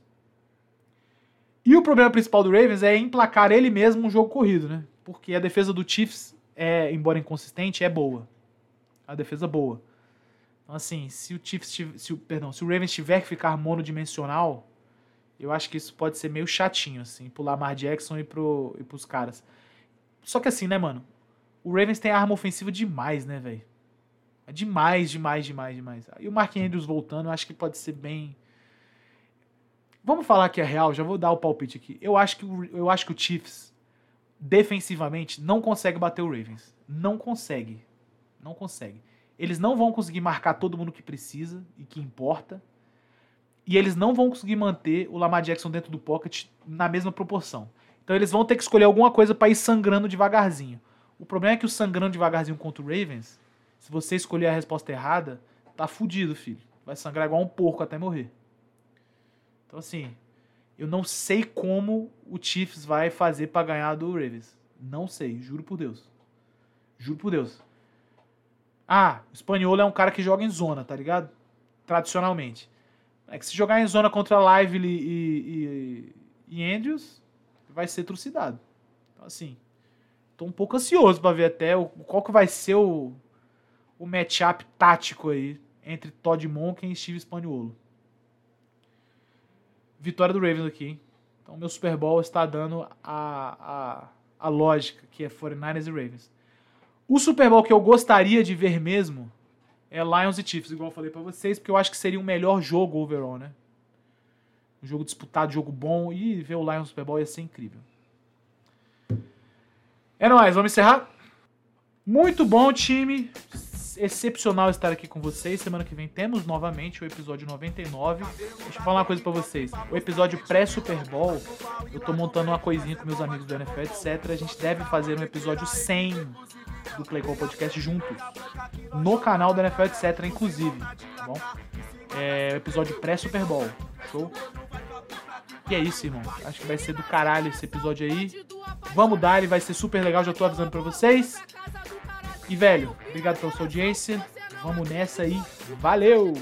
E o problema principal do Ravens é emplacar ele mesmo um jogo corrido, né? Porque a defesa do Chiefs, é, embora inconsistente, é boa. A defesa boa. Então, assim, se o Chiefs, se o, perdão, se o Ravens tiver que ficar monodimensional, eu acho que isso pode ser meio chatinho, assim, pro Lamar Jackson e, pro, e pros caras. Só que assim, né, mano? O Ravens tem arma ofensiva demais, né, velho? É demais, demais, demais, demais. E o Mark Andrews voltando, eu acho que pode ser bem. Vamos falar que é real, já vou dar o palpite aqui. Eu acho que, eu acho que o Chiefs, defensivamente, não consegue bater o Ravens. Não consegue. Não consegue. Eles não vão conseguir marcar todo mundo que precisa e que importa. E eles não vão conseguir manter o Lamar Jackson dentro do pocket na mesma proporção. Então eles vão ter que escolher alguma coisa para ir sangrando devagarzinho. O problema é que o sangrando devagarzinho contra o Ravens se você escolher a resposta errada, tá fudido, filho. Vai sangrar igual um porco até morrer. Então, assim, eu não sei como o Chiefs vai fazer para ganhar do Ravens. Não sei, juro por Deus. Juro por Deus. Ah, o espanhol é um cara que joga em zona, tá ligado? Tradicionalmente. É que se jogar em zona contra Lively e, e, e Andrews, vai ser trucidado. Então, assim, tô um pouco ansioso para ver até o, qual que vai ser o, o matchup tático aí entre Todd Monken e Steve Spagnuolo. Vitória do Ravens aqui, hein? Então, meu Super Bowl está dando a, a, a lógica, que é 49ers e Ravens. O Super Bowl que eu gostaria de ver mesmo é Lions e Chiefs, igual eu falei para vocês, porque eu acho que seria um melhor jogo overall, né? Um jogo disputado, jogo bom, e ver o Lions Super Bowl ia ser incrível. É nóis, vamos encerrar? Muito bom, time excepcional estar aqui com vocês. Semana que vem temos novamente o episódio 99. Deixa eu falar uma coisa para vocês. O episódio pré-Super Bowl, eu tô montando uma coisinha com meus amigos do NFL, etc. A gente deve fazer um episódio 100 do Playcall Podcast junto. No canal do NFL, etc. Inclusive, tá bom? É episódio pré-Super Bowl. Show? E é isso, irmão. Acho que vai ser do caralho esse episódio aí. Vamos dar, ele vai ser super legal, já tô avisando pra vocês. E, velho, obrigado pela sua audiência. Vamos nessa aí. Valeu!